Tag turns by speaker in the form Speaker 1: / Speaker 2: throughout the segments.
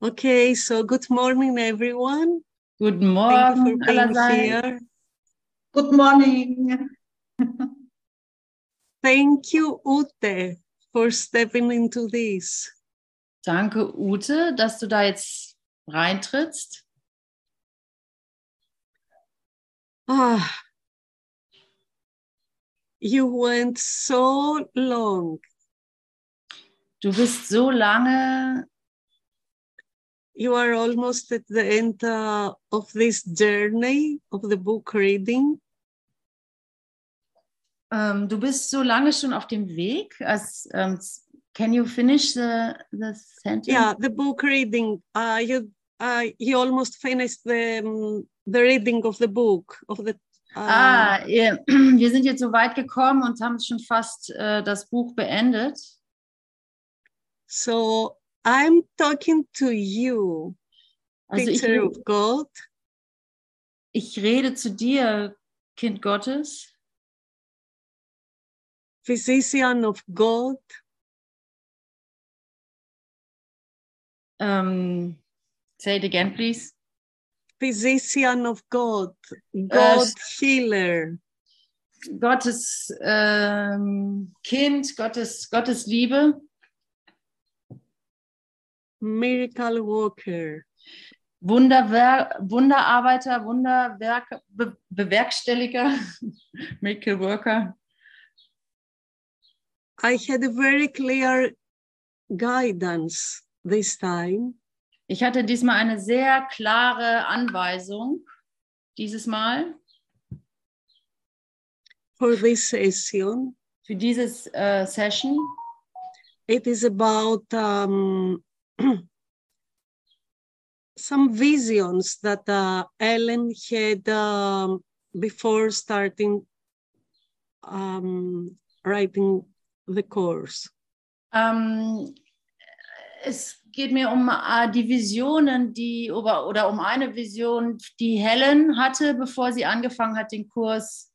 Speaker 1: Okay, so good morning, everyone.
Speaker 2: Guten
Speaker 1: Thank you for being
Speaker 2: allerseits.
Speaker 1: here.
Speaker 3: Good morning.
Speaker 1: Thank you, Ute, for stepping into this.
Speaker 2: Danke, Ute, dass du da jetzt reintrittst.
Speaker 1: Ah, you went so long.
Speaker 2: Du bist so lange,
Speaker 1: You are almost at the end uh, of this journey of the book reading.
Speaker 2: ähm, du bist so lange schon auf dem Weg. Als, ähm, can you finish the, the sentence?
Speaker 1: Yeah, the book reading. Uh, you uh, you almost finished the um, the reading of the book of the. Uh,
Speaker 2: Ah, ihr, wir sind jetzt so weit gekommen und haben schon fast äh, das Buch beendet.
Speaker 1: So I'm talking to you,
Speaker 2: Also ich,
Speaker 1: of God.
Speaker 2: ich rede zu dir, Kind Gottes,
Speaker 1: physician of God,
Speaker 2: ähm, say it again, please.
Speaker 1: physician of God, God
Speaker 2: s-
Speaker 1: healer,
Speaker 2: Gottes ähm, Kind, Gottes, Gottes Liebe,
Speaker 1: miracle worker.
Speaker 2: Wunderwer Wunderarbeiter, Wunderwerk Be Bewerkstelliger, Miracle Worker.
Speaker 1: I had a very clear guidance this time
Speaker 2: Ich hatte diesmal eine sehr klare Anweisung, dieses Mal,
Speaker 1: for this session.
Speaker 2: für dieses äh, Session.
Speaker 1: It is about um, some visions that uh, Ellen had um, before starting um, writing the course.
Speaker 2: Ähm, es geht mir um äh, die Visionen, die oder, oder um eine Vision, die Helen hatte, bevor sie angefangen hat, den Kurs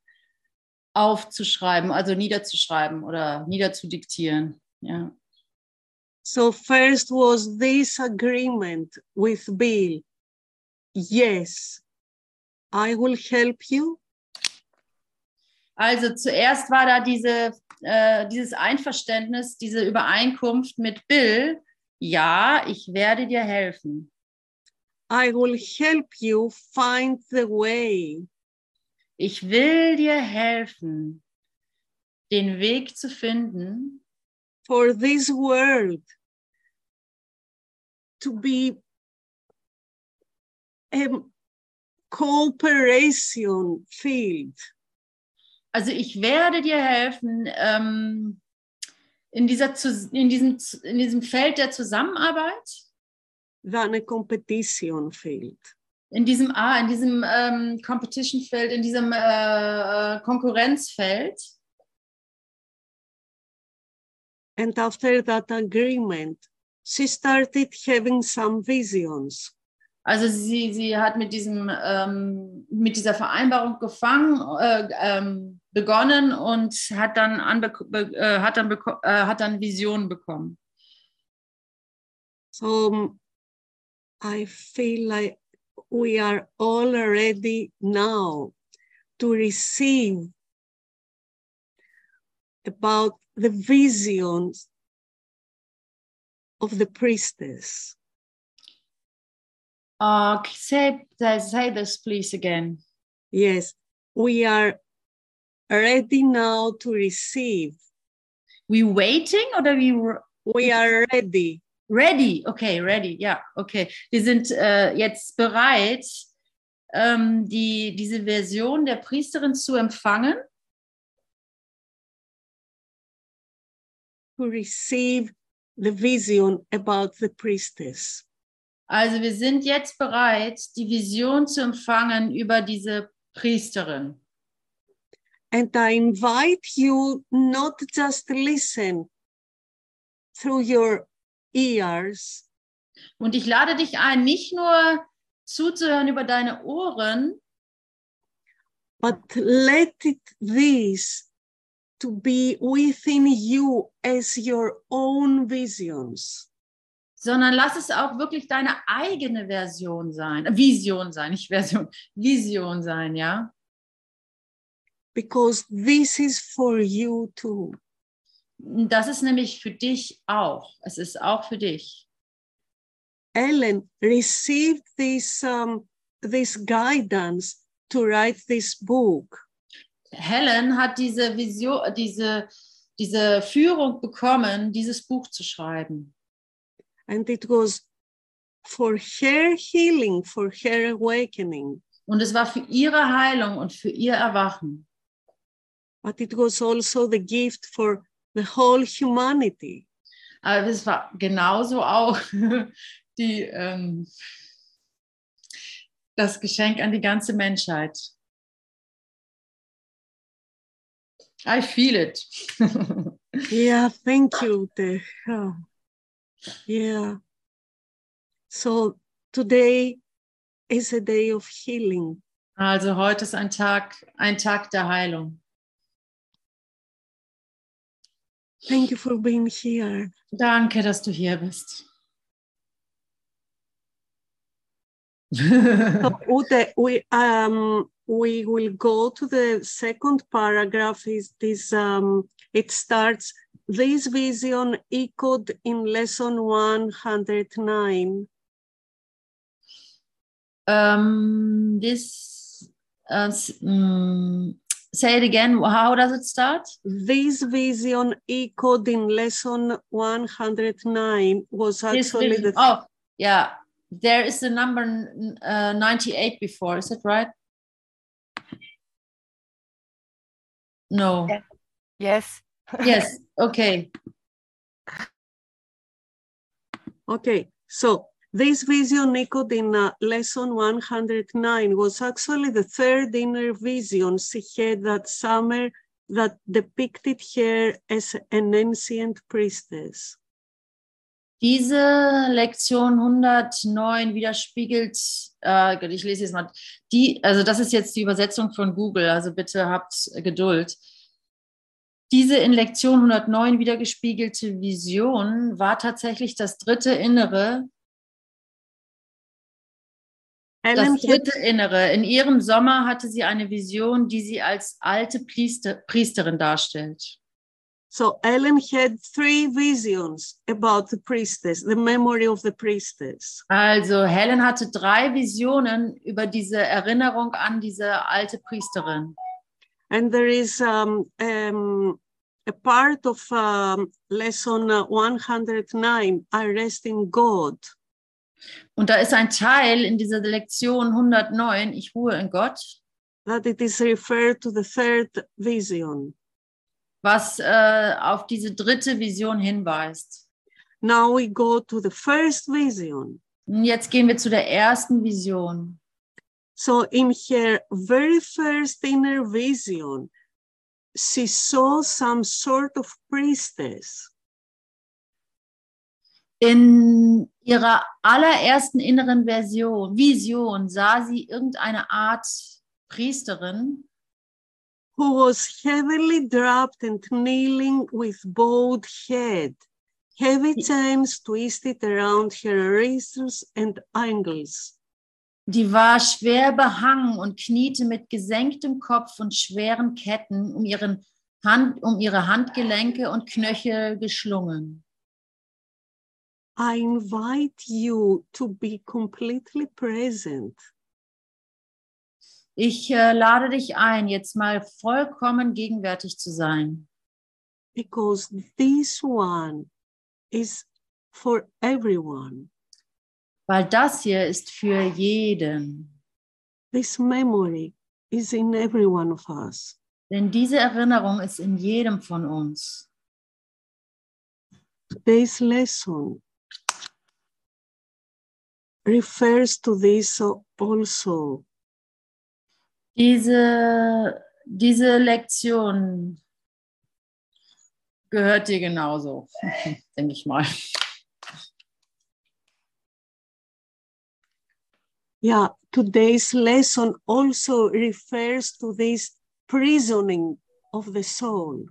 Speaker 2: aufzuschreiben, also niederzuschreiben oder niederzudiktieren. Ja.
Speaker 1: So first was this agreement with Bill. Yes, I will help you.
Speaker 2: Also zuerst war da diese, äh, dieses Einverständnis, diese Übereinkunft mit Bill. Ja, ich werde dir helfen.
Speaker 1: I will help you find the way.
Speaker 2: Ich will dir helfen, den Weg zu finden,
Speaker 1: for this world to be a cooperation field.
Speaker 2: Also ich werde dir helfen, ähm, in, dieser, in, diesem, in diesem Feld der Zusammenarbeit,
Speaker 1: than a competition field.
Speaker 2: in diesem, ah, in diesem ähm, Competition-Feld, in diesem äh, äh, Konkurrenzfeld.
Speaker 1: And after that agreement, she started having some visions.
Speaker 2: Also sie, sie hat mit, diesem, ähm, mit dieser Vereinbarung gefangen, äh, ähm, begonnen und hat dann, äh, hat, dann äh, hat dann Visionen bekommen.
Speaker 1: So I feel like we are all ready now to receive about the visions of the priestess.
Speaker 2: Uh, say, say, this please again.
Speaker 1: Yes, we are ready now to receive.
Speaker 2: We waiting oder we
Speaker 1: We are ready.
Speaker 2: ready? Okay, ready, ja, okay. Wir sind äh, jetzt bereit, ähm, die, diese Version der Priesterin zu empfangen.
Speaker 1: To receive the vision about the priestess.
Speaker 2: Also wir sind jetzt bereit, die Vision zu empfangen über diese Priesterin.
Speaker 1: And I invite you not just listen through your ears,
Speaker 2: Und ich lade dich ein, nicht nur zuzuhören über deine Ohren,
Speaker 1: but let it this to be within you as your own visions.
Speaker 2: sondern lass es auch wirklich deine eigene Version sein, Vision sein, nicht Version, Vision sein, ja?
Speaker 1: Because this is for you too.
Speaker 2: Das ist nämlich für dich auch. Es ist auch für dich.
Speaker 1: Ellen received this um, this guidance to write this book.
Speaker 2: Helen hat diese Vision, diese, diese Führung bekommen, dieses Buch zu schreiben.
Speaker 1: and it was for her healing, for her awakening,
Speaker 2: Und es war für ihre Heilung und für ihr Erwachen.
Speaker 1: but it was also the gift for the whole humanity.
Speaker 2: Aber es war genauso auch die, ähm, das Geschenk an die ganze Menschheit. I feel it.
Speaker 1: Yeah, thank you. Oh, yeah. So today is a day of healing.
Speaker 2: Also heute ist ein Tag, ein Tag der Heilung.
Speaker 1: Thank you for being here.
Speaker 2: Danke, dass du hier bist.
Speaker 1: So, Ute, we um we will go to the second paragraph. Is this um it starts this vision echoed in lesson 109.
Speaker 2: um, this, uh, mm, say it again. How does it start?
Speaker 1: This vision echoed in lesson 109 was actually the
Speaker 2: oh, yeah. There is the number uh, 98 before. Is it right? No.
Speaker 4: Yes.
Speaker 2: Yes. Okay.
Speaker 1: Okay, so this vision echoed in uh, lesson 109 was actually the third inner vision she had that summer that depicted her as an ancient priestess.
Speaker 2: Diese Lektion 109 widerspiegelt, äh, ich lese jetzt mal, die, also das ist jetzt die Übersetzung von Google, also bitte habt Geduld. Diese in Lektion 109 wiedergespiegelte Vision war tatsächlich das dritte Innere, das dritte Innere. In ihrem Sommer hatte sie eine Vision, die sie als alte Priester, Priesterin darstellt.
Speaker 1: So Ellen had three visions about the priestess, the memory of the priestess.
Speaker 2: Also Helen hatte drei Visionen über diese Erinnerung an diese alte Priesterin.
Speaker 1: And there is um, um, a part of um, lesson uh, 109, I rest in God.
Speaker 2: Und da ist ein Teil in dieser Lektion 109, ich ruhe in Gott,
Speaker 1: that it is referred to the third vision.
Speaker 2: Was äh, auf diese dritte Vision hinweist.
Speaker 1: Now we go to the first vision.
Speaker 2: Und jetzt gehen wir zu der ersten Vision.
Speaker 1: So, in her very first inner vision, she saw some sort of priestess.
Speaker 2: In ihrer allerersten inneren Version, Vision sah sie irgendeine Art Priesterin,
Speaker 1: who was heavily draped and kneeling with bowed head, heavy chains twisted around her wrists and ankles.
Speaker 2: die war schwer behangen und kniete mit gesenktem Kopf und schweren Ketten um, ihren Hand, um ihre Handgelenke und Knöchel geschlungen.
Speaker 1: I invite you to be completely present.
Speaker 2: Ich äh, lade dich ein, jetzt mal vollkommen gegenwärtig zu sein,
Speaker 1: because this one is for everyone.
Speaker 2: weil das hier ist für jeden.
Speaker 1: This memory is in every one of us.
Speaker 2: Denn diese Erinnerung ist in jedem von uns.
Speaker 1: Today's lesson refers to this also.
Speaker 2: Diese, diese Lektion gehört dir genauso, denke ich mal.
Speaker 1: Yeah, today's lesson also refers to this prisoning of the soul.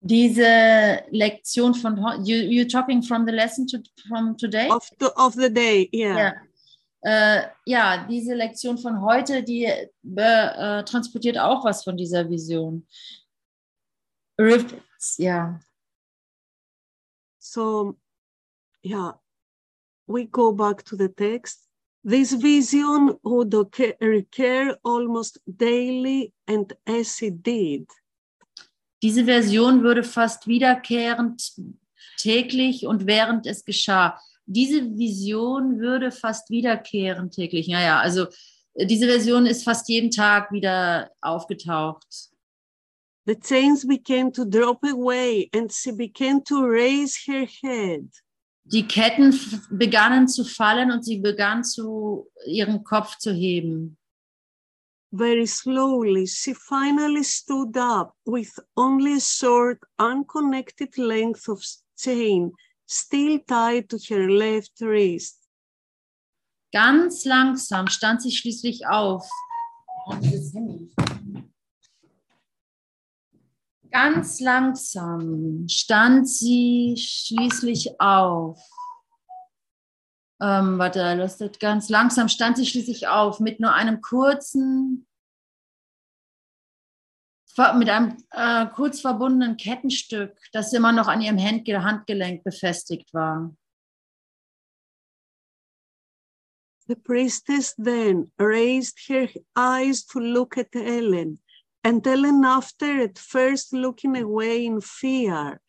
Speaker 2: Diese Lektion von you you talking from the lesson to, from today?
Speaker 1: of the, of the day. Yeah.
Speaker 2: Ja. Äh, ja, diese Lektion von heute, die äh, äh, transportiert auch was von dieser Vision. Rifts, ja.
Speaker 1: So, yeah, we go back to the text. This vision would occur, recur almost daily, and as it did,
Speaker 2: Diese Version würde fast wiederkehrend täglich und während es geschah. Diese Vision würde fast wiederkehrend täglich. Naja, also äh, diese Version ist fast jeden Tag wieder aufgetaucht.
Speaker 1: the chains began to drop away, and she began to raise her head.
Speaker 2: Die Ketten begannen zu fallen und sie begann zu ihren Kopf zu heben.
Speaker 1: Very slowly, she finally stood up with only a short, unconnected length of chain still tied to her left wrist.
Speaker 2: Ganz langsam stand sie schließlich auf. Ganz langsam stand sie schließlich auf. Ähm, warte, it. ganz langsam stand sie schließlich auf mit nur einem kurzen, mit einem äh, kurz verbundenen Kettenstück, das immer noch an ihrem Hand Handgelenk befestigt war.
Speaker 1: The priestess then raised her eyes to look at Ellen, and Ellen, after at first looking away in fear,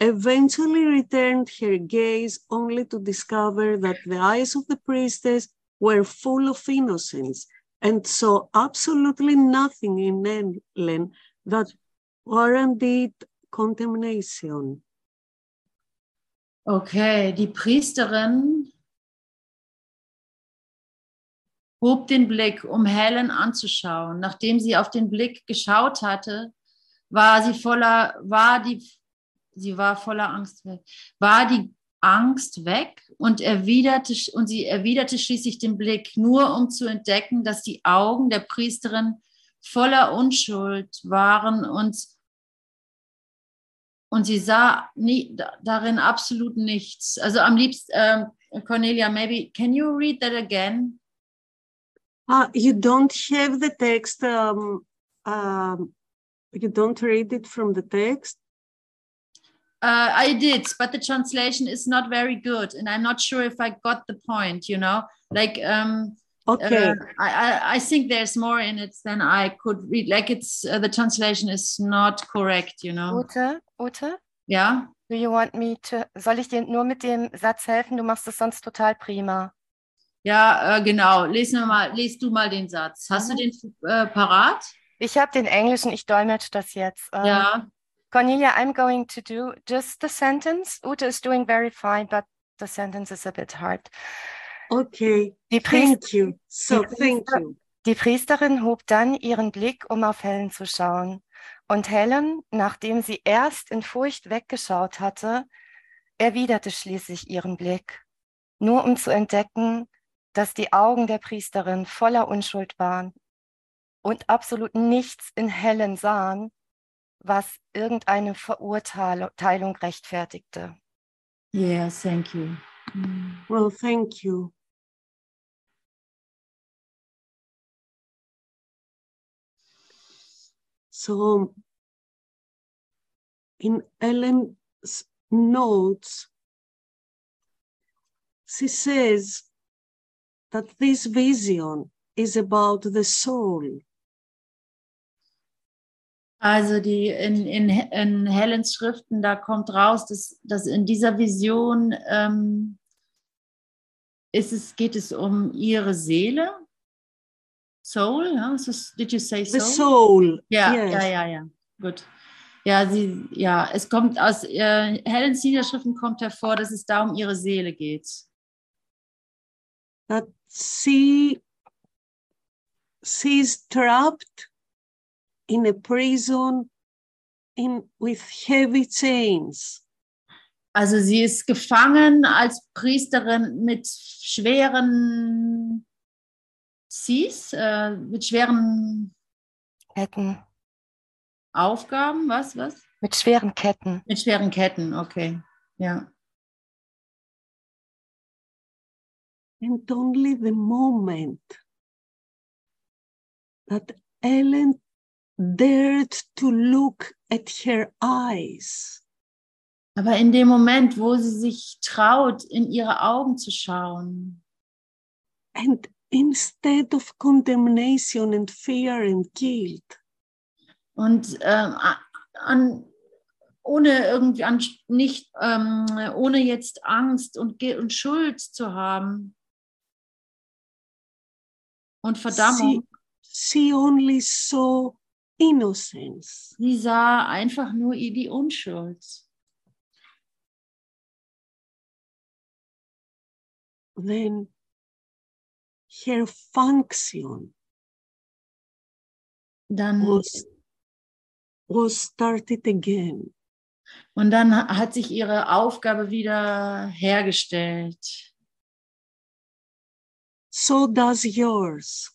Speaker 1: eventually returned her gaze only to discover that the eyes of the priestess were full of innocence and saw absolutely nothing in Ellen that warranted condemnation.
Speaker 2: Okay, die Priesterin hob den Blick, um Helen anzuschauen. Nachdem sie auf den Blick geschaut hatte, war sie voller, war die, sie war voller Angst weg, war die Angst weg und erwiderte, und sie erwiderte schließlich den Blick, nur um zu entdecken, dass die Augen der Priesterin voller Unschuld waren und und sie sah nie, da- darin absolut nichts. Also am liebsten, ähm, Cornelia, maybe, can you read that again?
Speaker 1: Ah, you don't have the text, um, um, you don't read it from the text?
Speaker 2: Uh, I did, but the translation is not very good, and I'm not sure if I got the point. You know, like um,
Speaker 1: Okay,
Speaker 2: uh, I, I think there's more in it than I could read. Like it's uh, the translation is not correct. You know,
Speaker 4: Ute, Ute,
Speaker 2: yeah.
Speaker 4: do you want me to, soll ich dir nur mit dem Satz helfen? Du machst es sonst total prima.
Speaker 2: Ja, äh, genau. Lies, mal, lies du mal den Satz. Hast du
Speaker 4: Mhm.
Speaker 2: den äh, parat?
Speaker 4: Ich habe den Englischen, ich dolmetsche das jetzt. Ähm,
Speaker 2: Ja.
Speaker 4: Cornelia, I'm going to do just the sentence. Ute is doing very fine, but the sentence is a bit hard.
Speaker 1: Okay,
Speaker 4: Die,
Speaker 1: thank you. So,
Speaker 4: Die
Speaker 1: thank you.
Speaker 4: die Priesterin hob dann ihren Blick, um auf Helen zu schauen. Und Helen, nachdem sie erst in Furcht weggeschaut hatte, erwiderte schließlich ihren Blick, nur um zu entdecken, dass die Augen der Priesterin voller Unschuld waren und absolut nichts in Helen sahen, was irgendeine Verurteilung rechtfertigte.
Speaker 2: Yeah, thank you.
Speaker 1: Well, thank you. So, in Ellen's notes, she says that this vision is about the soul.
Speaker 2: Also die in, in, in Helens Schriften, da kommt raus, dass, dass in dieser Vision ähm, ist es, geht es um ihre Seele. Soul, ja? Es, did you say
Speaker 1: The
Speaker 2: soul?
Speaker 1: soul.
Speaker 2: Ja,
Speaker 1: yes.
Speaker 2: ja, ja, ja. Gut. Ja, sie, ja, es kommt aus äh, Helens Niederschriften kommt hervor, dass es da um ihre Seele geht.
Speaker 1: that she she's trapped in a prison in with heavy chains
Speaker 2: Also sie ist gefangen als Priesterin mit schweren Cs, äh, mit schweren
Speaker 4: Hätten
Speaker 2: Aufgaben, was, was?
Speaker 4: Mit schweren Ketten.
Speaker 2: Mit schweren Ketten, okay. Ja.
Speaker 1: And only the moment that Ellen dared to look at her eyes,
Speaker 2: Aber in dem Moment, wo sie sich traut, in ihre Augen zu schauen
Speaker 1: and instead of condemnation and fear and guilt,
Speaker 2: und ähm, an, ohne irgendwie an, nicht ähm, ohne jetzt Angst und, und Schuld zu haben und Verdammung,
Speaker 1: she only saw innocence.
Speaker 2: sie sah einfach nur die Unschuld.
Speaker 1: Then her function
Speaker 2: Dann
Speaker 1: was, was started again.
Speaker 2: Und dann ha- hat sich ihre Aufgabe wieder hergestellt.
Speaker 1: So does yours.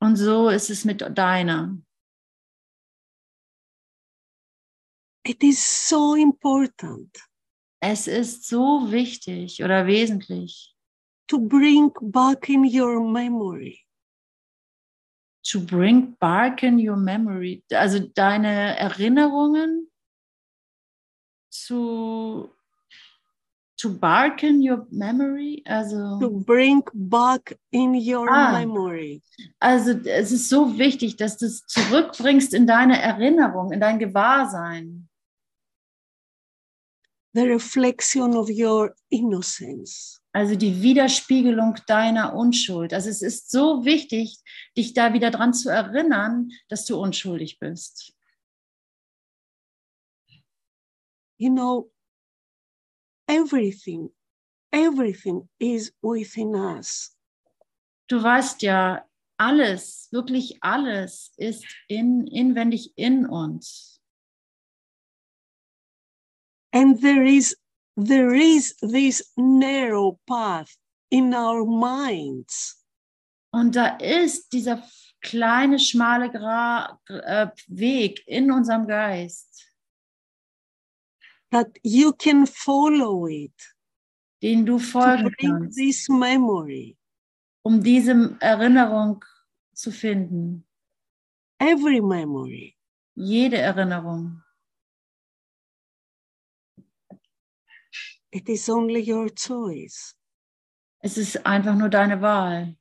Speaker 2: Und so ist es mit deiner.
Speaker 1: It is so important
Speaker 2: Es ist so wichtig oder wesentlich,
Speaker 1: to bring back in your memory
Speaker 2: to bring back in your memory, also deine Erinnerungen zu, to bark in your memory,
Speaker 1: to
Speaker 2: also,
Speaker 1: bring back in your
Speaker 2: Ah.
Speaker 1: memory
Speaker 2: also es ist so wichtig, dass du es zurückbringst in deine Erinnerung, in dein Gewahrsein.
Speaker 1: The reflection of your innocence.
Speaker 2: Also die Widerspiegelung deiner Unschuld. Also es ist so wichtig, dich da wieder dran zu erinnern, dass du unschuldig bist.
Speaker 1: You know, everything, everything is within us.
Speaker 2: Du weißt ja, alles, wirklich alles ist in, inwendig in uns.
Speaker 1: And there is there is this narrow path in our minds
Speaker 2: Und da ist dieser kleine, schmale Gra äh, Weg in unserem Geist,
Speaker 1: that you can follow it
Speaker 2: den du folgen kannst,
Speaker 1: this memory,
Speaker 2: um diese Erinnerung zu finden.
Speaker 1: every memory.
Speaker 2: Jede Erinnerung.
Speaker 1: It is only your choice.
Speaker 2: Es ist einfach nur deine Wahl.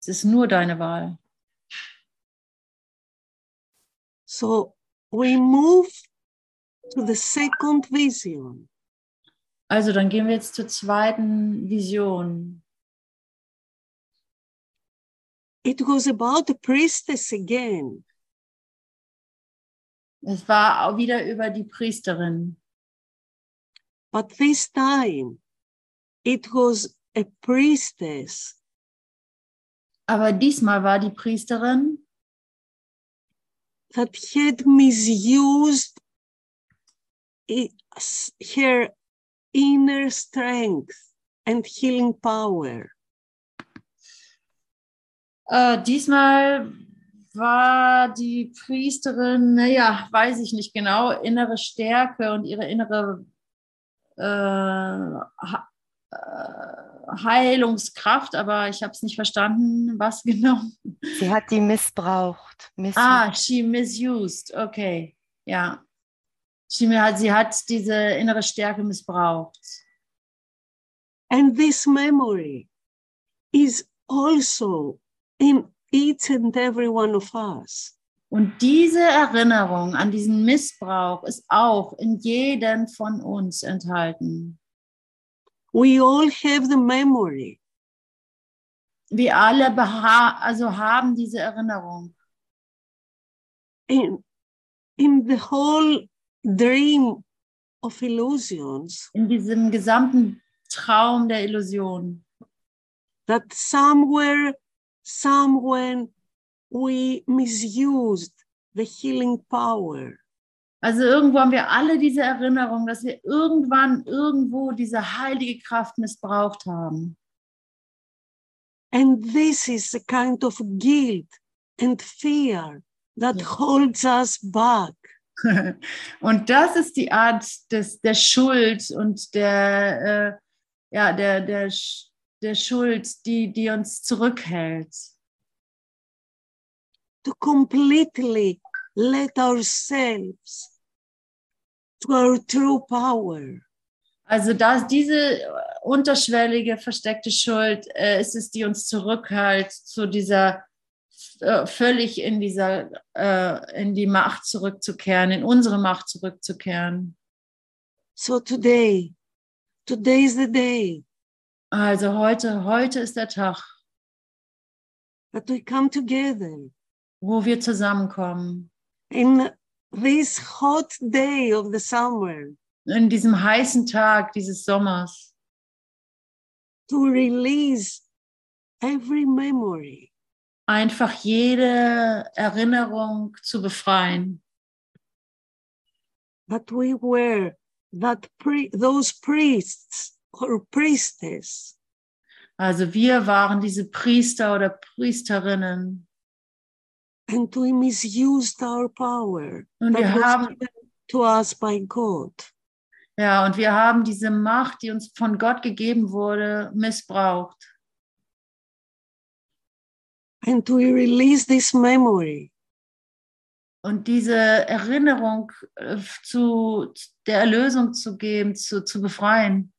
Speaker 2: Es ist nur deine Wahl.
Speaker 1: So we move to the second vision.
Speaker 2: Also, dann gehen wir jetzt zur zweiten Vision.
Speaker 1: It was about the priestess again.
Speaker 2: Es war auch wieder über die Priesterin.
Speaker 1: But this time, it was a priestess
Speaker 2: Aber diesmal war die Priesterin,
Speaker 1: that had misused her inner strength and healing power.
Speaker 2: äh, diesmal war die Priesterin, naja, weiß ich nicht genau, innere Stärke und ihre innere Heilungskraft, aber ich habe es nicht verstanden, was genau.
Speaker 4: Sie hat die missbraucht. Miss
Speaker 2: Ah, she misused. Okay, ja. Sie hat, sie hat diese innere Stärke missbraucht.
Speaker 1: And this memory is also in each and every one of us.
Speaker 2: Und diese Erinnerung an diesen Missbrauch ist auch in jedem von uns enthalten.
Speaker 1: We all have the memory,
Speaker 2: Wir alle also haben diese Erinnerung.
Speaker 1: in, in the whole dream of illusions
Speaker 2: in diesem gesamten Traum der Illusion,
Speaker 1: that somewhere, somewhen we misused the healing power.
Speaker 2: Also irgendwo haben wir alle diese Erinnerung, dass wir irgendwann irgendwo diese heilige Kraft missbraucht haben.
Speaker 1: And this is a kind of guilt and fear that holds us back.
Speaker 2: Und das ist die Art des, der Schuld und der, äh, ja, der, der, der Schuld, die, die uns zurückhält.
Speaker 1: To completely let ourselves to our true power.
Speaker 2: Also dass diese unterschwellige, versteckte Schuld äh, ist es, die uns zurückhält zu dieser äh, völlig in dieser äh, in die Macht zurückzukehren, in unsere Macht zurückzukehren.
Speaker 1: So today, today is the day
Speaker 2: Also heute, heute ist der Tag,
Speaker 1: that we come together
Speaker 2: wo wir zusammenkommen.
Speaker 1: in this hot day of the summer.
Speaker 2: In diesem heißen Tag dieses Sommers,
Speaker 1: to release every memory.
Speaker 2: Einfach jede Erinnerung zu befreien.
Speaker 1: that we were that pri- those priests or priestess.
Speaker 2: Also wir waren diese Priester oder Priesterinnen
Speaker 1: and we misused our power
Speaker 2: und wir haben
Speaker 1: to us by God.
Speaker 2: Ja, und wir haben diese Macht, die uns von Gott gegeben wurde, missbraucht.
Speaker 1: And we release this memory
Speaker 2: Und diese Erinnerung äh, zu der Erlösung zu geben, zu, zu befreien,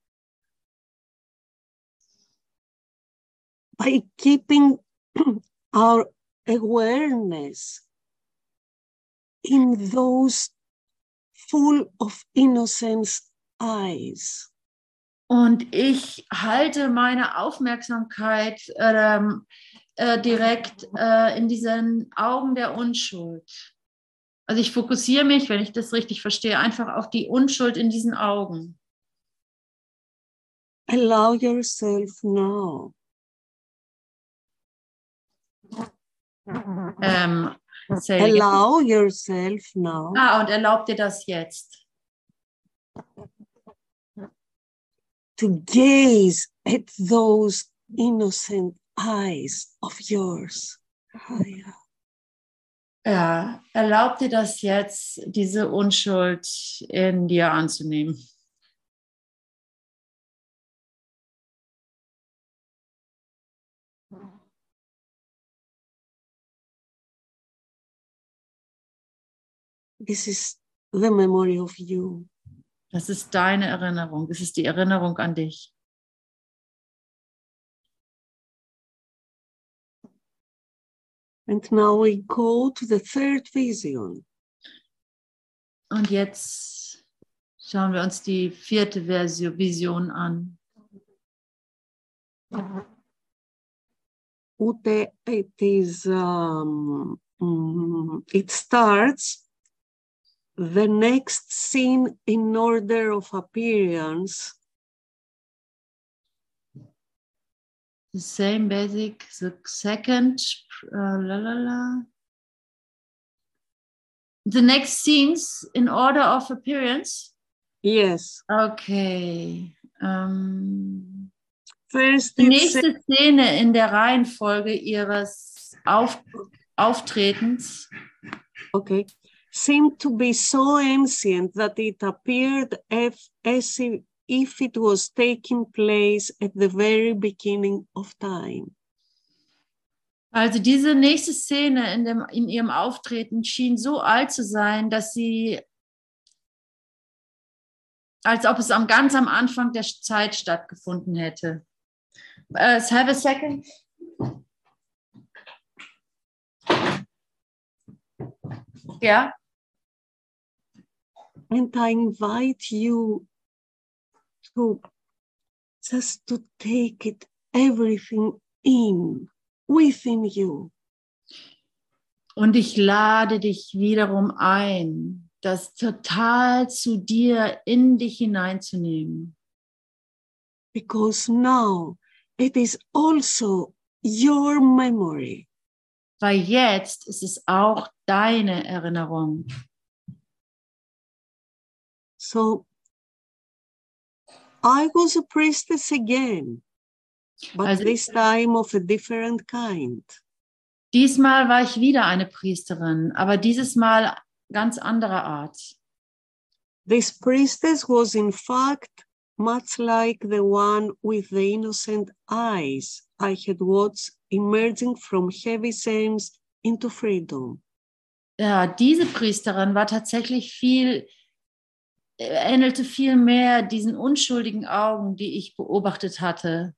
Speaker 1: by keeping our awareness in those full of innocence eyes.
Speaker 2: Und ich halte meine Aufmerksamkeit ähm, äh, direkt äh, in diesen Augen der Unschuld. Also ich fokussiere mich, wenn ich das richtig verstehe, einfach auf die Unschuld in diesen Augen.
Speaker 1: Allow yourself now
Speaker 2: Ähm,
Speaker 1: allow yourself now
Speaker 2: ah, und erlaubt dir das jetzt.
Speaker 1: to gaze at those innocent eyes of yours. Ah, yeah.
Speaker 2: Ja, erlaub dir das jetzt, diese Unschuld in dir anzunehmen.
Speaker 1: This is the memory of you.
Speaker 2: Das ist deine Erinnerung. Das ist die Erinnerung an dich.
Speaker 1: And now we go to the third vision.
Speaker 2: Und jetzt schauen wir uns die vierte Version, Vision an.
Speaker 1: Ute, it is, um, mm, it starts the next scene in order of appearance
Speaker 2: The same basic, the second, uh, la la la. The next scenes in order of appearance.
Speaker 1: Yes.
Speaker 2: Okay. Ähm,
Speaker 1: First,
Speaker 2: die nächste Szene in der Reihenfolge ihres Auf Auftretens
Speaker 1: okay, seemed to be so ancient that it appeared as if, it was taking place at the very beginning of time.
Speaker 2: Also diese nächste Szene in, dem, in ihrem Auftreten schien so alt zu sein, dass sie, als ob es am ganz am Anfang der Zeit stattgefunden hätte. Uh, have a second. Ja,
Speaker 1: And I invite you to just to take it everything in within you.
Speaker 2: und ich lade dich wiederum ein, das total zu dir in dich hineinzunehmen.
Speaker 1: because now it is also your memory.
Speaker 2: Weil jetzt ist es auch deine Erinnerung.
Speaker 1: So I was a priestess again, but
Speaker 2: Also-
Speaker 1: this time of a different kind.
Speaker 2: Diesmal war ich wieder eine Priesterin, aber dieses Mal ganz anderer Art.
Speaker 1: This priestess was in fact much like the one with the innocent eyes I had watched emerging from heavy chains into freedom.
Speaker 2: Ja, diese Priesterin war tatsächlich viel, ähnelte viel mehr diesen unschuldigen Augen, die ich beobachtet hatte.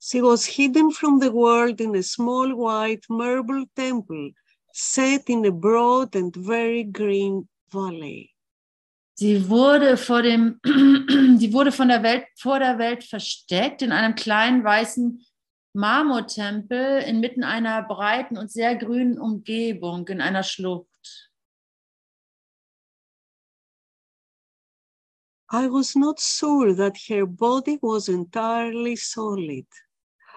Speaker 1: She was hidden from the world in a small white marble temple set in a broad and very green valley.
Speaker 2: Sie wurde vor dem, sie wurde von der Welt, vor der Welt versteckt in einem kleinen weißen Marmortempel inmitten einer breiten und sehr grünen Umgebung in einer Schlucht.
Speaker 1: I was not sure that her body was entirely solid.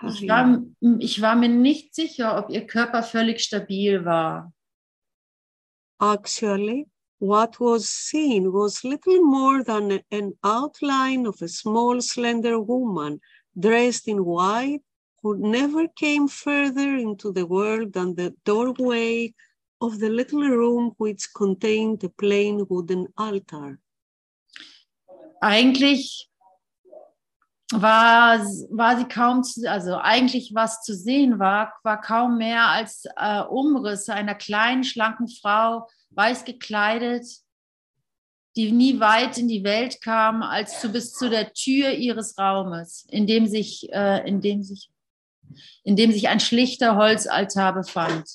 Speaker 2: Ich war, ich war mir nicht sicher, ob ihr Körper völlig stabil war.
Speaker 1: Actually, what was seen was little more than an outline of a small, slender woman dressed in white who never came further into the world than the doorway of the little room which contained a plain wooden altar.
Speaker 2: Eigentlich war, war sie kaum, zu, also eigentlich was zu sehen war, war kaum mehr als äh, Umrisse einer kleinen, schlanken Frau, weiß gekleidet, die nie weit in die Welt kam, als zu, bis zu der Tür ihres Raumes, in dem sich, äh, in dem sich, in dem sich ein schlichter Holzaltar befand.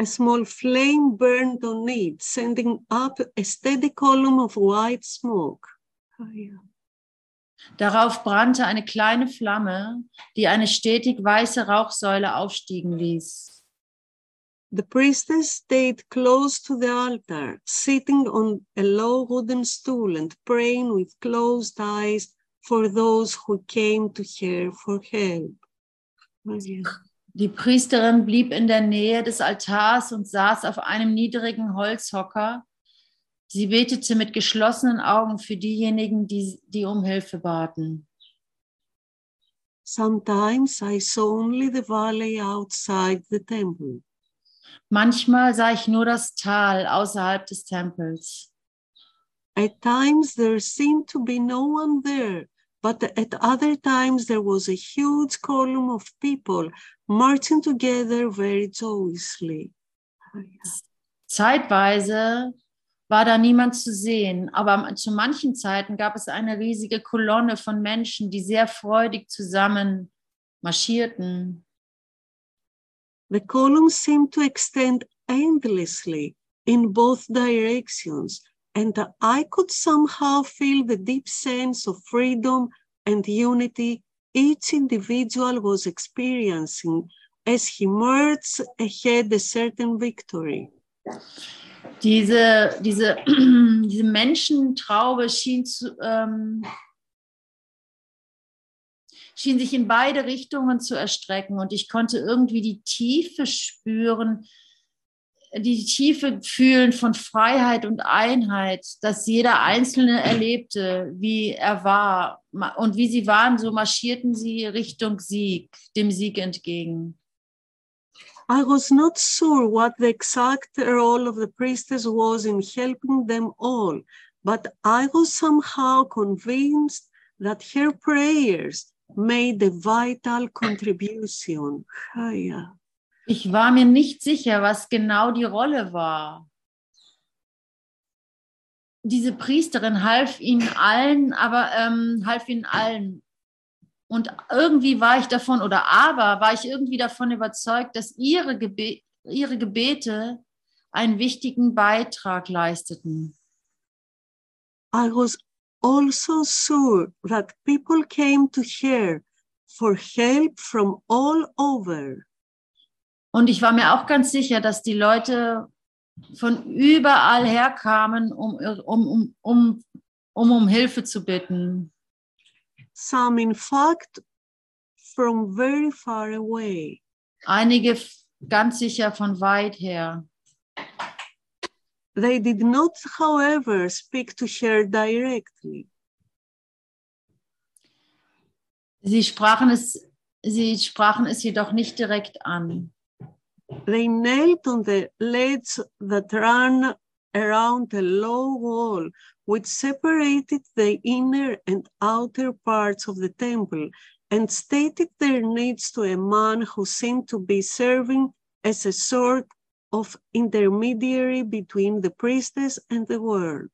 Speaker 1: A small flame burned on it, sending up a steady column of white smoke. Oh, yeah.
Speaker 2: Darauf brannte eine kleine Flamme, die eine stetig weiße Rauchsäule aufstiegen ließ.
Speaker 1: The priestess stayed close to the altar, sitting on a low wooden stool and praying with closed eyes for those who came to her for help.
Speaker 2: Oh, Die Priesterin blieb in der Nähe des Altars und saß auf einem niedrigen Holzhocker. Sie betete mit geschlossenen Augen für diejenigen, die, die um Hilfe baten.
Speaker 1: Sometimes I saw only the valley outside the temple.
Speaker 2: Manchmal sah ich nur das Tal außerhalb des Tempels.
Speaker 1: At times there seemed to be no one there, but at other times there was a huge column of people marching together very joyously.
Speaker 2: Oh, Zeitweise war da niemand zu sehen, aber zu manchen Zeiten gab es eine riesige Kolonne von Menschen, die sehr freudig zusammen marschierten.
Speaker 1: The column seemed to extend endlessly in both directions, and I could somehow feel the deep sense of freedom and unity each individual was experiencing as he marched ahead a certain victory.
Speaker 2: Diese, diese, diese Menschentraube schien zu, ähm, schien sich in beide Richtungen zu erstrecken und ich konnte irgendwie die Tiefe spüren, die Tiefe fühlen von Freiheit und Einheit, dass jeder Einzelne erlebte, wie er war. Und wie sie waren, so marschierten sie Richtung Sieg, dem Sieg entgegen.
Speaker 1: I was not sure what the exact role of the priestess was in helping them all, but I was somehow convinced that her prayers made a vital contribution. Haya.
Speaker 2: Ich war mir nicht sicher, was genau die Rolle war. Diese Priesterin half ihnen allen, aber ähm, half ihnen allen. Und irgendwie war ich davon, oder aber war ich irgendwie davon überzeugt, dass ihre, Gebe ihre Gebete einen wichtigen Beitrag leisteten.
Speaker 1: I was also sure that people came to her for help from all over.
Speaker 2: Und ich war mir auch ganz sicher, dass die Leute von überall herkamen, um, um, um, um, um, um Hilfe zu bitten.
Speaker 1: Some, in fact, from very far away.
Speaker 2: Einige ganz sicher von weit her.
Speaker 1: They did not, however, speak to her directly.
Speaker 2: Sie sprachen es, sie sprachen es jedoch nicht direkt an.
Speaker 1: They knelt on the ledge that ran around a low wall, which separated the inner and outer parts of the temple, and stated their needs to a man who seemed to be serving as a sort of intermediary between the priestess and the world.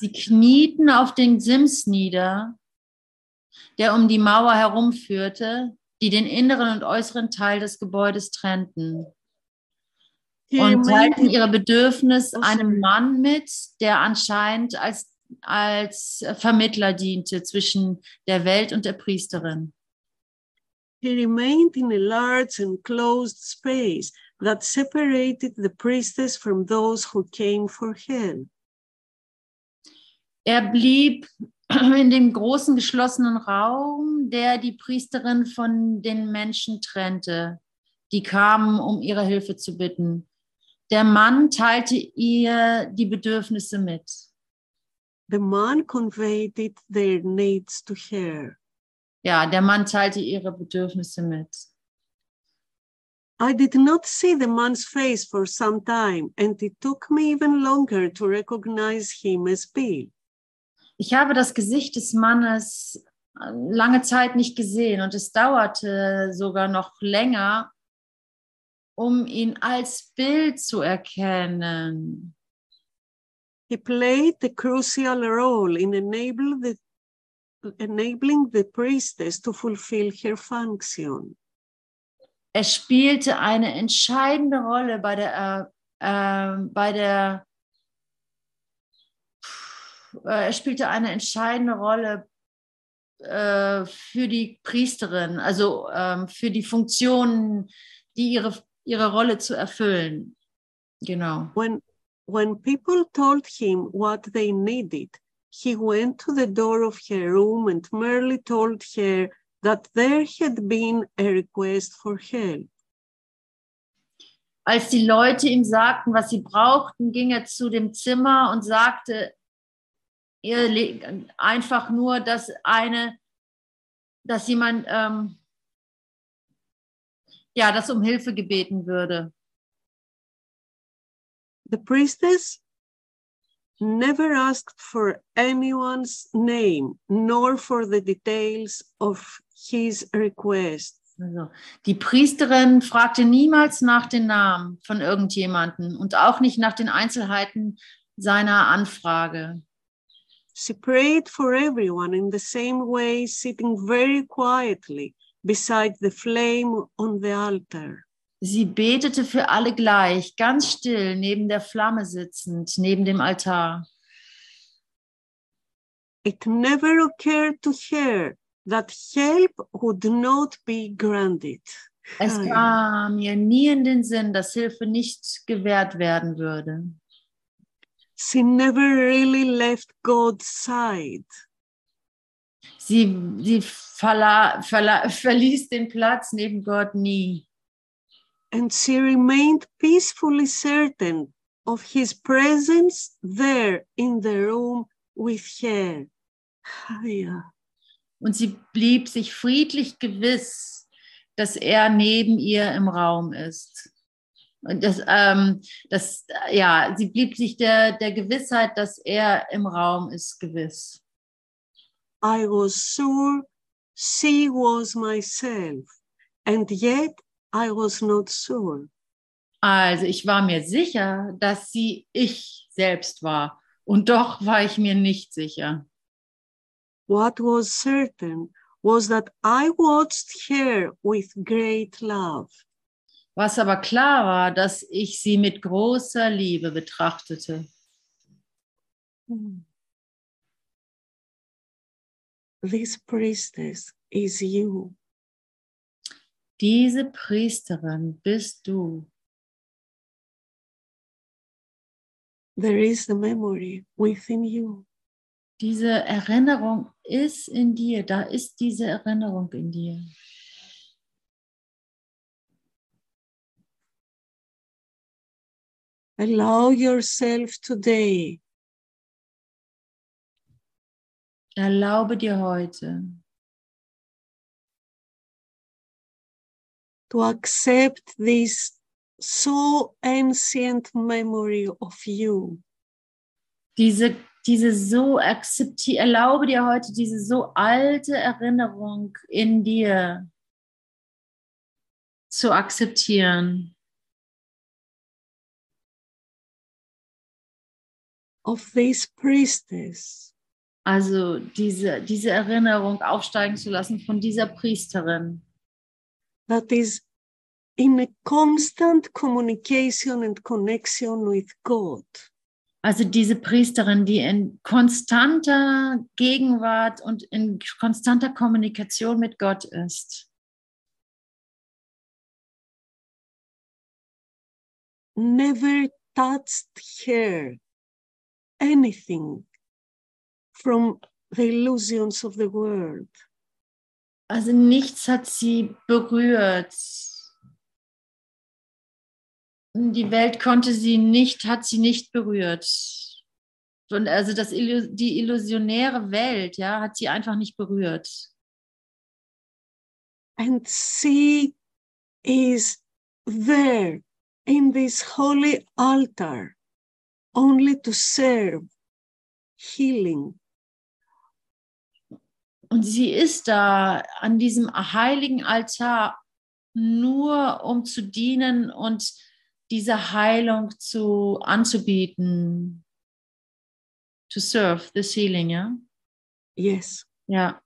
Speaker 2: Sie knieten auf den Sims nieder, der um die Mauer herumführte, die den inneren und äußeren Teil des Gebäudes trennten. Und teilten ihre Bedürfnis einem. Mann mit, der anscheinend als, als Vermittler diente zwischen der Welt und der Priesterin.
Speaker 1: he remained in a large enclosed space that separated the priestess from those who came for help.
Speaker 2: Er blieb in dem großen geschlossenen Raum, der die Priesterin von den Menschen trennte, die kamen, um ihre Hilfe zu bitten. Der Mann teilte ihr die Bedürfnisse mit.
Speaker 1: The man conveyed their needs to her.
Speaker 2: Ja, der Mann teilte ihre Bedürfnisse mit.
Speaker 1: I did not see the man's face for some time, and it took me even longer to recognize him as Bill.
Speaker 2: Ich habe das Gesicht des Mannes äh, lange Zeit nicht gesehen und es dauerte sogar noch länger, um ihn als Bild zu erkennen.
Speaker 1: He played a crucial role in enable the, enabling the priestess to fulfill her function.
Speaker 2: Er spielte eine entscheidende Rolle bei der, äh, äh, bei der, er spielte eine entscheidende Rolle äh, für die Priesterin, also ähm, für die Funktionen, die ihre, ihre Rolle zu erfüllen. Genau.
Speaker 1: When, when people told him what they needed, he went to the door of her room and merely told her that there had been a request for help.
Speaker 2: Als die Leute ihm sagten, was sie brauchten, ging er zu dem Zimmer und sagte einfach nur, dass eine, dass jemand, ähm, ja, das um Hilfe gebeten würde.
Speaker 1: The priestess never asked for anyone's name nor for the details of his request.
Speaker 2: Also, die Priesterin fragte niemals nach den Namen von irgendjemanden und auch nicht nach den Einzelheiten seiner Anfrage.
Speaker 1: She prayed for everyone in the same way, sitting very quietly beside the flame on the altar.
Speaker 2: Sie betete für alle gleich, ganz still, neben der Flamme sitzend, neben dem Altar.
Speaker 1: It never occurred to her that help would not be granted.
Speaker 2: Es kam mir nie in den Sinn, dass Hilfe nicht gewährt werden würde.
Speaker 1: She never really left God's side.
Speaker 2: Sie, sie verla, verla, verließ den Platz neben Gott nie.
Speaker 1: and she remained peacefully certain of his presence there in the room with her. Ja.
Speaker 2: Und sie blieb sich friedlich gewiss, dass er neben ihr im Raum ist. Und das, ähm, das, ja, sie blieb sich der, der Gewissheit, dass er im Raum ist, gewiss.
Speaker 1: I was sure she was myself, and yet I was not sure.
Speaker 2: Also ich war mir sicher, dass sie ich selbst war. Und doch war ich mir nicht sicher.
Speaker 1: What was certain was that I watched her with great love.
Speaker 2: Was aber klar war, dass ich sie mit großer Liebe betrachtete.
Speaker 1: This priestess is you.
Speaker 2: Diese Priesterin bist du.
Speaker 1: There is the memory within you.
Speaker 2: Diese Erinnerung ist in dir. Da ist diese Erinnerung in dir.
Speaker 1: Allow yourself today
Speaker 2: Erlaube dir heute,
Speaker 1: to accept this so ancient memory of you.
Speaker 2: Diese, diese so akzeptiere, erlaube dir heute diese so alte Erinnerung in dir zu akzeptieren.
Speaker 1: Of this priestess
Speaker 2: Also diese, diese Erinnerung aufsteigen zu lassen von dieser Priesterin,
Speaker 1: that is in a constant communication and connection with God.
Speaker 2: also diese Priesterin, die in konstanter Gegenwart und in konstanter Kommunikation mit Gott ist.
Speaker 1: Never touched her anything from the illusions of the world.
Speaker 2: Also nichts hat sie berührt. Die Welt konnte sie nicht, hat sie nicht berührt. Und also das, die illusionäre Welt, ja, hat sie einfach nicht berührt.
Speaker 1: And she is there in this holy altar only to serve healing.
Speaker 2: Und sie ist da an diesem heiligen Altar nur um zu dienen und diese Heilung zu anzubieten. To serve this healing, ja?
Speaker 1: Yes.
Speaker 2: Ja.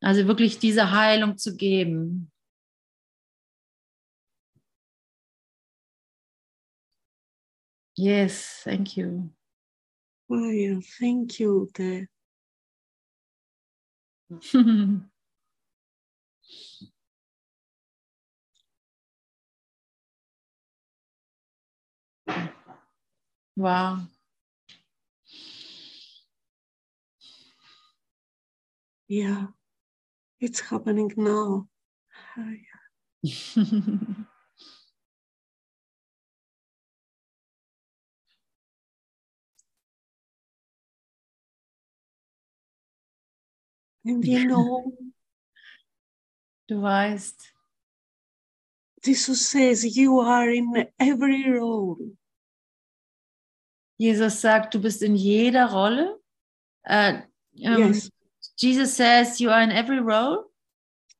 Speaker 2: Also wirklich diese Heilung zu geben. Yes, thank you.
Speaker 1: Oh, yeah. Thank you. Te.
Speaker 2: wow.
Speaker 1: Yeah. It's happening now. Ah, yeah. And you know,
Speaker 2: Du weißt,
Speaker 1: Jesus says you are in every role.
Speaker 2: Jesus sagt, du bist in jeder Rolle. Äh, ähm,
Speaker 1: Yes.
Speaker 2: Jesus says you are in every role.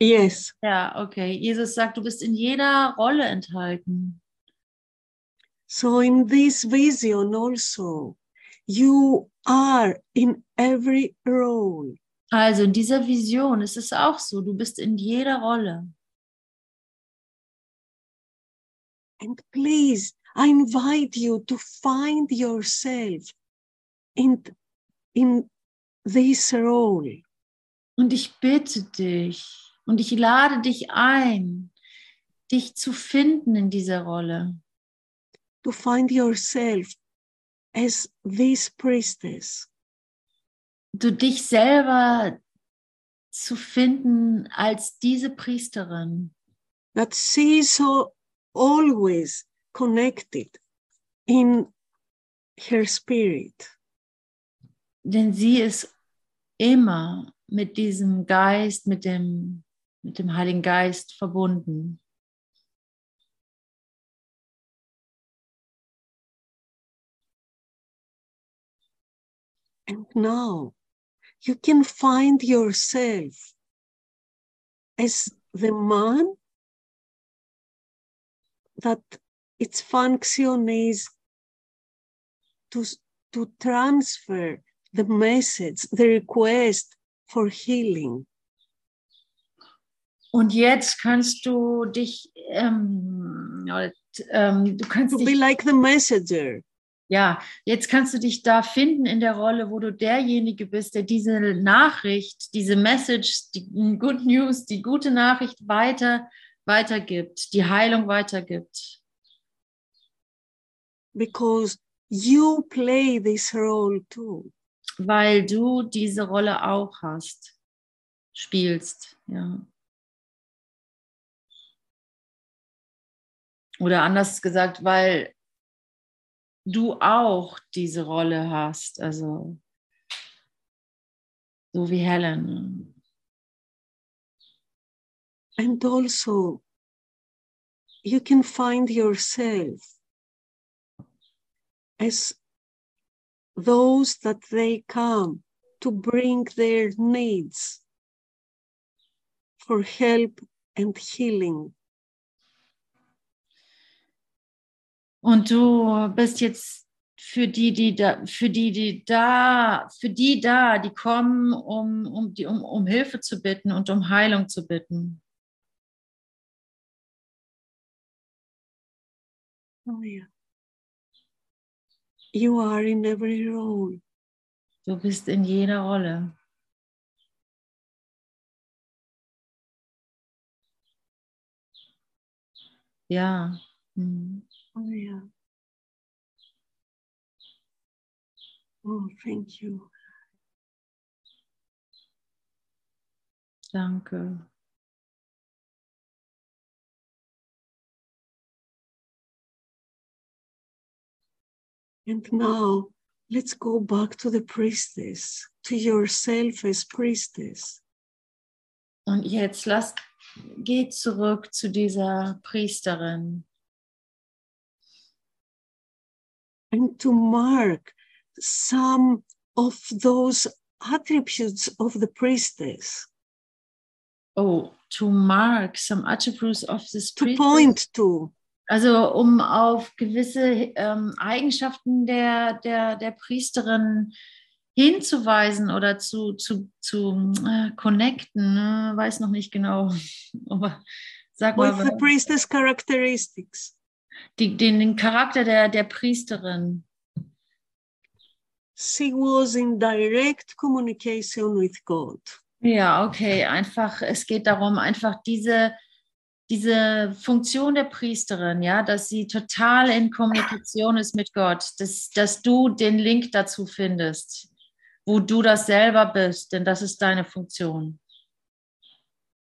Speaker 1: Yes.
Speaker 2: Ja, okay. Jesus sagt, du bist in jeder Rolle enthalten.
Speaker 1: So in this vision also, you are in every role.
Speaker 2: Also in dieser Vision ist es auch so, du bist in jeder Rolle.
Speaker 1: And please, I invite you to find yourself in, in this role.
Speaker 2: Und ich bitte dich und ich lade dich ein, dich zu finden in dieser Rolle.
Speaker 1: to find yourself as this priestess.
Speaker 2: Du dich selber zu finden als diese Priesterin,
Speaker 1: that she is so always connected in her spirit.
Speaker 2: denn sie ist immer mit diesem Geist, mit dem, mit dem Heiligen Geist verbunden.
Speaker 1: And now you can find yourself as the man that its function is to, to transfer the message, the request for healing.
Speaker 2: Und jetzt kannst du dich, ähm, ähm, du kannst
Speaker 1: To be like the messenger.
Speaker 2: Ja, jetzt kannst du dich da finden in der Rolle, wo du derjenige bist, der diese Nachricht, diese Message, die Good News, die gute Nachricht weiter, weitergibt, die Heilung weitergibt.
Speaker 1: because you play this role too.
Speaker 2: weil du diese Rolle auch hast, spielst, ja. Oder anders gesagt, weil du auch diese Rolle hast, also so wie Helen.
Speaker 1: And also, you can find yourself as those that they come to bring their needs for help and healing.
Speaker 2: Und du bist jetzt für die, die da, für die, die da, für die da, die kommen, um, um, die, um, um Hilfe zu bitten und um Heilung zu bitten.
Speaker 1: Oh, yeah. You are in every role.
Speaker 2: Du bist in jeder Rolle. Ja. Mhm.
Speaker 1: Oh, yeah. Oh, thank you.
Speaker 2: Danke.
Speaker 1: And now let's go back to the priestess, to yourself as priestess.
Speaker 2: Und jetzt lass, geh zurück zu dieser Priesterin
Speaker 1: and to mark some of those attributes of the priestess,
Speaker 2: Oh, to mark some attributes of this
Speaker 1: to
Speaker 2: priestess.
Speaker 1: point to.
Speaker 2: Also um auf gewisse ähm, Eigenschaften der, der, der Priesterin hinzuweisen oder zu, zu, zu äh, connecten. Ne? Weiß noch nicht genau. Aber sag mal,
Speaker 1: with the priestess characteristics.
Speaker 2: Die, den, den Charakter der, der Priesterin.
Speaker 1: She was in direct communication with God.
Speaker 2: Ja, okay, einfach, es geht darum, einfach diese, diese Funktion der Priesterin, ja, dass sie total in Kommunikation ist mit Gott, dass, dass du den Link dazu findest, wo du das selber bist, denn das ist deine Funktion.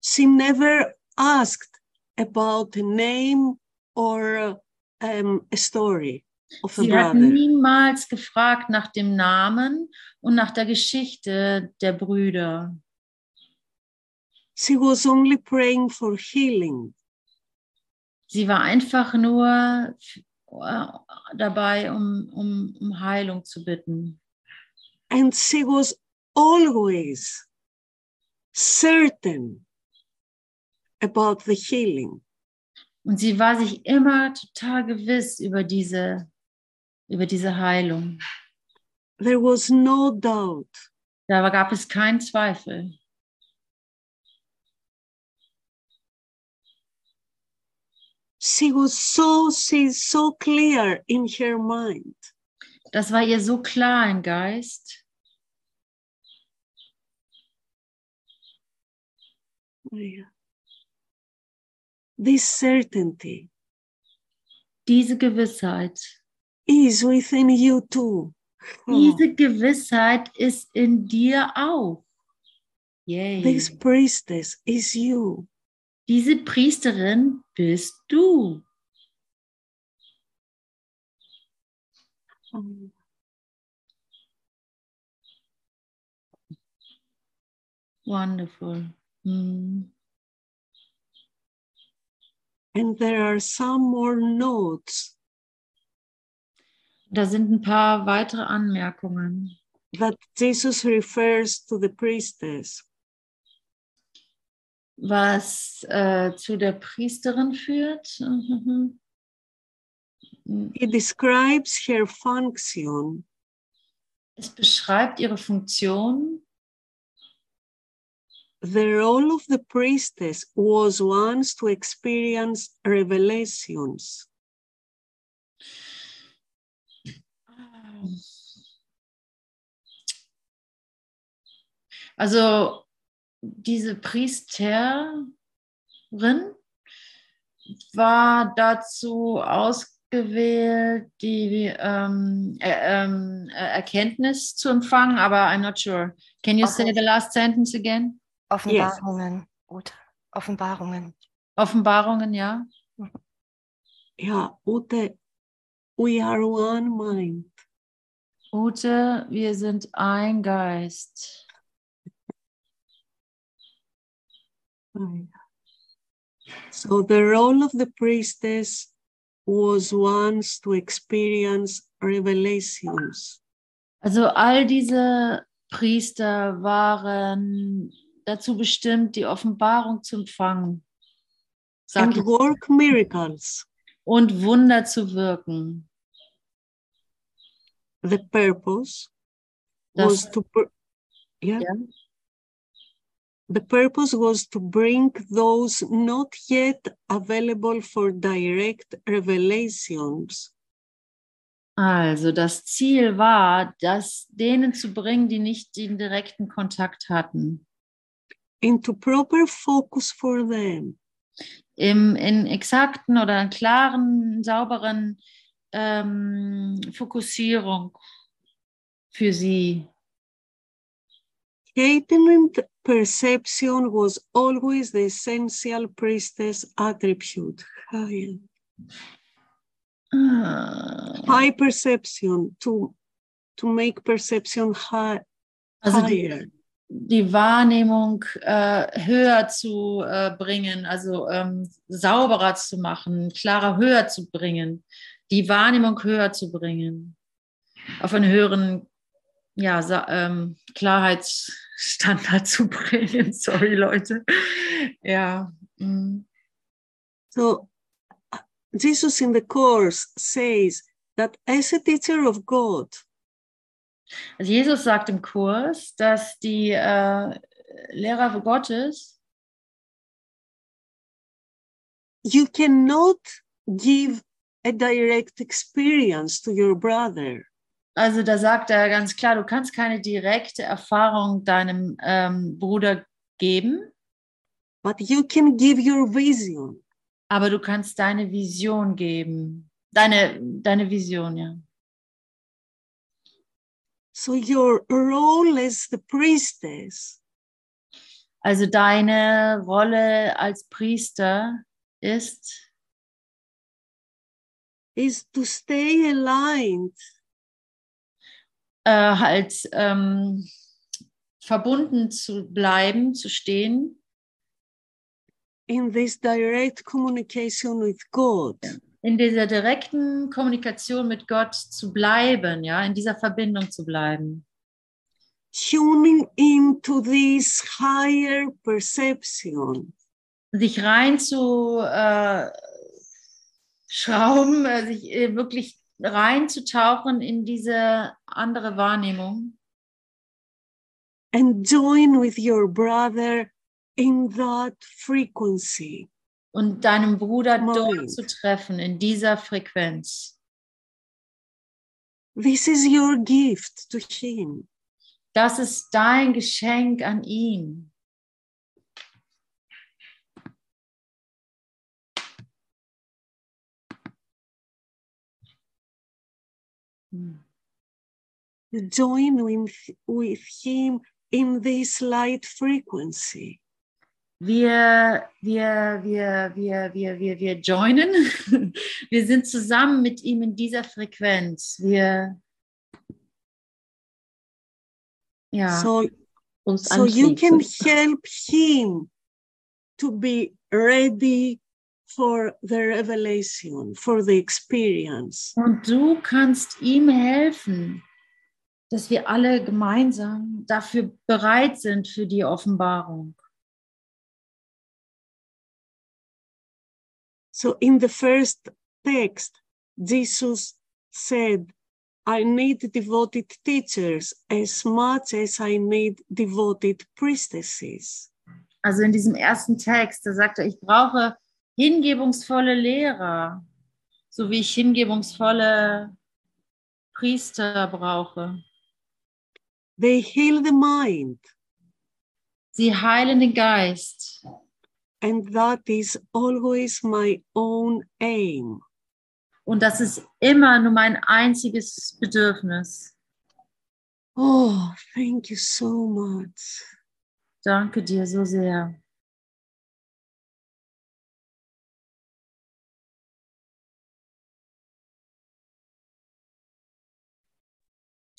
Speaker 1: She never asked about a name or um, a story of a
Speaker 2: Sie hat
Speaker 1: brother.
Speaker 2: niemals gefragt nach dem Namen und nach der Geschichte der Brüder.
Speaker 1: She was only praying for healing.
Speaker 2: Sie war einfach nur äh, dabei, um, um, um Heilung zu bitten.
Speaker 1: And she was always certain about the healing.
Speaker 2: Und sie war sich immer total gewiss über diese, über diese Heilung.
Speaker 1: There was no doubt.
Speaker 2: Da gab es keinen Zweifel.
Speaker 1: She was so she's so clear in her mind.
Speaker 2: Das war ihr so klar im Geist.
Speaker 1: Yeah. This certainty
Speaker 2: Diese Gewissheit.
Speaker 1: is within you too.
Speaker 2: Diese Gewissheit ist in dir auch. Yay.
Speaker 1: this priestess is you.
Speaker 2: Diese Priesterin bist du.
Speaker 1: Um,
Speaker 2: Wonderful. Mm.
Speaker 1: And there are some more notes
Speaker 2: Da sind ein paar weitere Anmerkungen.
Speaker 1: that Jesus refers to the priestess.
Speaker 2: was äh, zu der Priesterin führt. Mhm.
Speaker 1: He describes her function
Speaker 2: Es beschreibt ihre Funktion.
Speaker 1: The role of the priestess was once to experience revelations. Ah.
Speaker 2: Also diese Priesterin war dazu ausgewählt, die ähm, äh, ähm, äh, Erkenntnis zu empfangen, aber I'm not sure. Can you say the last sentence again?
Speaker 4: Offenbarungen. Gut. Offenbarungen.
Speaker 2: Offenbarungen, ja.
Speaker 1: Yeah, Ute, we are one mind.
Speaker 2: Ute, wir sind ein Geist.
Speaker 1: So the role of the priestess was once to experience revelations.
Speaker 2: Also all diese Priester waren dazu bestimmt, die Offenbarung zu empfangen. Sag
Speaker 1: and
Speaker 2: ich.
Speaker 1: work miracles.
Speaker 2: Und Wunder zu wirken.
Speaker 1: The purpose
Speaker 2: Das-
Speaker 1: was to yeah.
Speaker 2: Ja.
Speaker 1: The purpose was to bring those not yet available for direct revelations
Speaker 2: Also das Ziel war, das denen zu bringen, die nicht den direkten Kontakt hatten.
Speaker 1: Into proper focus for them.
Speaker 2: Im, in exakten oder klaren, sauberen ähm, Fokussierung für sie.
Speaker 1: Heightened perception was always the essential priestess attribute. High,
Speaker 2: Ah.
Speaker 1: high perception to to make perception high,
Speaker 2: Also
Speaker 1: higher.
Speaker 2: die Wahrnehmung äh, höher zu äh, bringen, also ähm, sauberer zu machen, klarer höher zu bringen, die Wahrnehmung höher zu bringen, auf einen höheren ja, ähm, Klarheitsstandard zu bringen. Sorry, Leute. Ja. mm.
Speaker 1: So Jesus in the course says that as a teacher of God,
Speaker 2: Also Jesus sagt im Kurs, dass die äh, Lehrer Gottes
Speaker 1: you cannot give a direct experience to your brother.
Speaker 2: Also da sagt er ganz klar, du kannst keine direkte Erfahrung deinem ähm, Bruder geben,
Speaker 1: but you can give your vision.
Speaker 2: aber du kannst deine Vision geben. Deine, deine Vision, ja.
Speaker 1: So your role as the priestess.
Speaker 2: Also deine Rolle als Priester ist,
Speaker 1: is to stay aligned.
Speaker 2: Äh, halt ähm, verbunden zu bleiben, zu stehen.
Speaker 1: In this direct communication with God.
Speaker 2: In dieser direkten Kommunikation mit Gott zu bleiben, ja, in dieser Verbindung zu bleiben.
Speaker 1: Tuning into this higher perception.
Speaker 2: sich rein zu äh, schrauben, äh, sich äh, wirklich reinzutauchen in diese andere Wahrnehmung
Speaker 1: and join with your brother in that frequency.
Speaker 2: Und deinem Bruder
Speaker 1: Mind.
Speaker 2: dort zu treffen, in dieser Frequenz.
Speaker 1: This is your gift to him.
Speaker 2: Das ist dein Geschenk an ihn.
Speaker 1: Join with, with him in this light frequency.
Speaker 2: Wir, wir, wir, wir, wir, wir, wir joinen. Wir sind zusammen mit ihm in dieser Frequenz. Wir, ja.
Speaker 1: So,
Speaker 5: uns
Speaker 1: so you can help him to be ready for the revelation, for the experience.
Speaker 2: Und du kannst ihm helfen, dass wir alle gemeinsam dafür bereit sind für die Offenbarung.
Speaker 1: So in the first text, Jesus said, I need devoted teachers as much as I need devoted priestesses.
Speaker 2: Also in diesem ersten Text, da sagt er, ich brauche hingebungsvolle Lehrer, so wie ich hingebungsvolle Priester brauche.
Speaker 1: They heal the mind,
Speaker 2: Sie heilen den Geist.
Speaker 1: And that is always my own aim.
Speaker 2: Und das ist immer nur mein einziges Bedürfnis.
Speaker 1: Oh, thank you so much.
Speaker 2: Danke dir so sehr.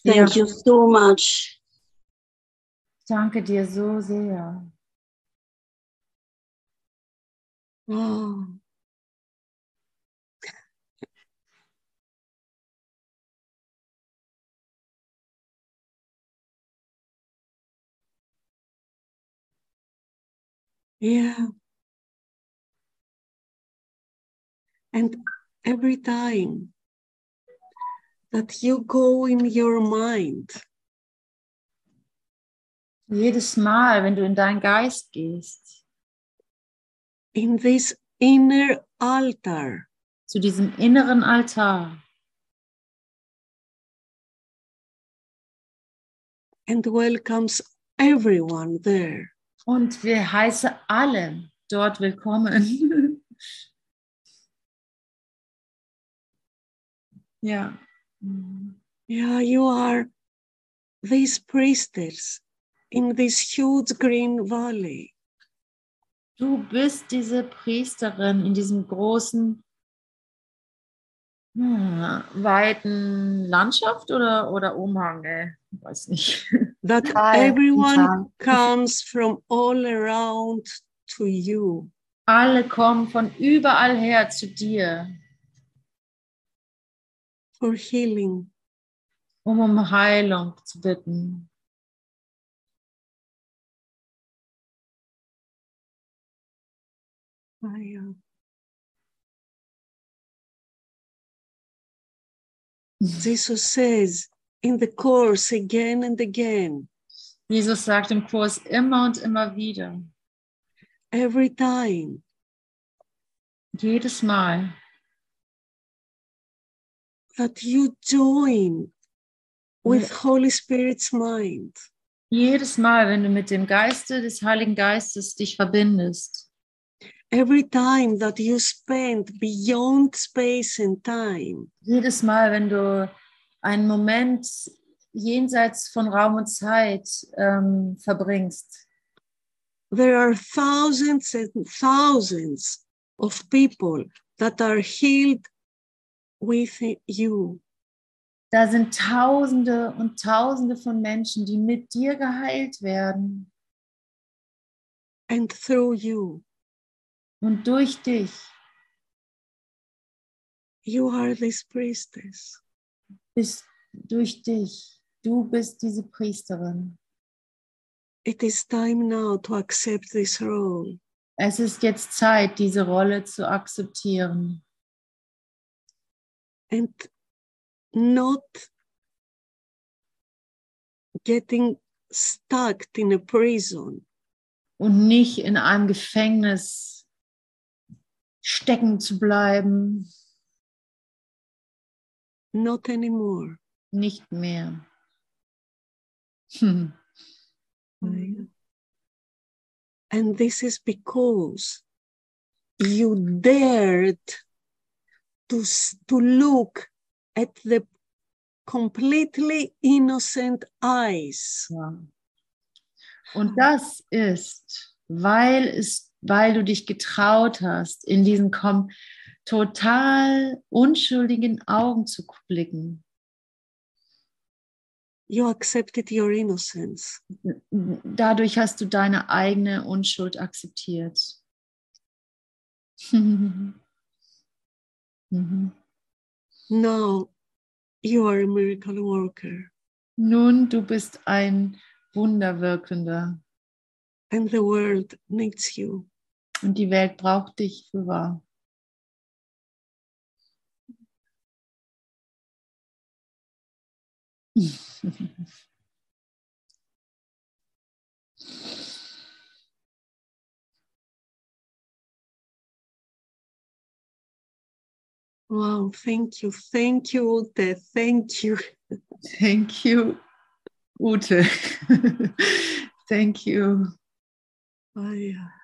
Speaker 5: Thank you so much.
Speaker 2: Danke dir so sehr.
Speaker 1: Oh. Yeah. And every time that you go in your mind,
Speaker 2: Jedes Mal, wenn du in deinen Geist gehst,
Speaker 1: in this inner altar,
Speaker 2: zu diesem inneren Altar
Speaker 1: and welcomes everyone there.
Speaker 2: und wir heißen alle dort willkommen. ja.
Speaker 1: Yeah, you are these priestess in this huge green valley.
Speaker 2: Du bist diese Priesterin in diesem großen, hm, weiten Landschaft oder, oder Umhang? Ey? Ich weiß nicht.
Speaker 1: That everyone comes from all around to you.
Speaker 2: Alle kommen von überall her zu dir,
Speaker 1: for healing.
Speaker 2: um um Heilung zu bitten.
Speaker 1: Fire. Jesus says in the course again and again,
Speaker 2: Jesus sagt im Kurs immer und immer wieder,
Speaker 1: every time.
Speaker 2: Jedes Mal,
Speaker 1: that you join with Holy Spirit's mind,
Speaker 2: jedes Mal, wenn du mit dem Geiste des Heiligen Geistes dich verbindest,
Speaker 1: every time that you spend beyond space and time,
Speaker 2: jedes Mal, wenn du einen Moment jenseits von Raum und Zeit ähm, verbringst,
Speaker 1: there are thousands and thousands of people that are healed with you.
Speaker 2: da sind Tausende und Tausende von Menschen, die mit dir geheilt werden
Speaker 1: and through you.
Speaker 2: Und durch dich.
Speaker 1: You are this priestess.
Speaker 2: Bist durch dich. Du bist diese Priesterin.
Speaker 1: It is time now to accept this role.
Speaker 2: Es ist jetzt Zeit, diese Rolle zu akzeptieren
Speaker 1: and not getting stuck in a prison,
Speaker 2: und nicht in einem Gefängnis stecken zu bleiben.
Speaker 1: not anymore.
Speaker 2: Nicht mehr. Hm.
Speaker 1: And this is because you dared to, to look at the completely innocent eyes
Speaker 2: Ja. Und das ist, weil es, weil du dich getraut hast, in diesen kom total unschuldigen Augen zu blicken.
Speaker 1: you accepted your innocence.
Speaker 2: Dadurch hast du deine eigene Unschuld akzeptiert. mhm.
Speaker 1: Now you are a miracle worker,
Speaker 2: Nun, du bist ein Wunderwirkender
Speaker 1: and the world needs you.
Speaker 2: und die Welt braucht dich für wahr.
Speaker 1: Wow, thank you, thank you, Ute, thank you.
Speaker 2: Thank you, Ute. Thank you.
Speaker 1: Ah, yeah.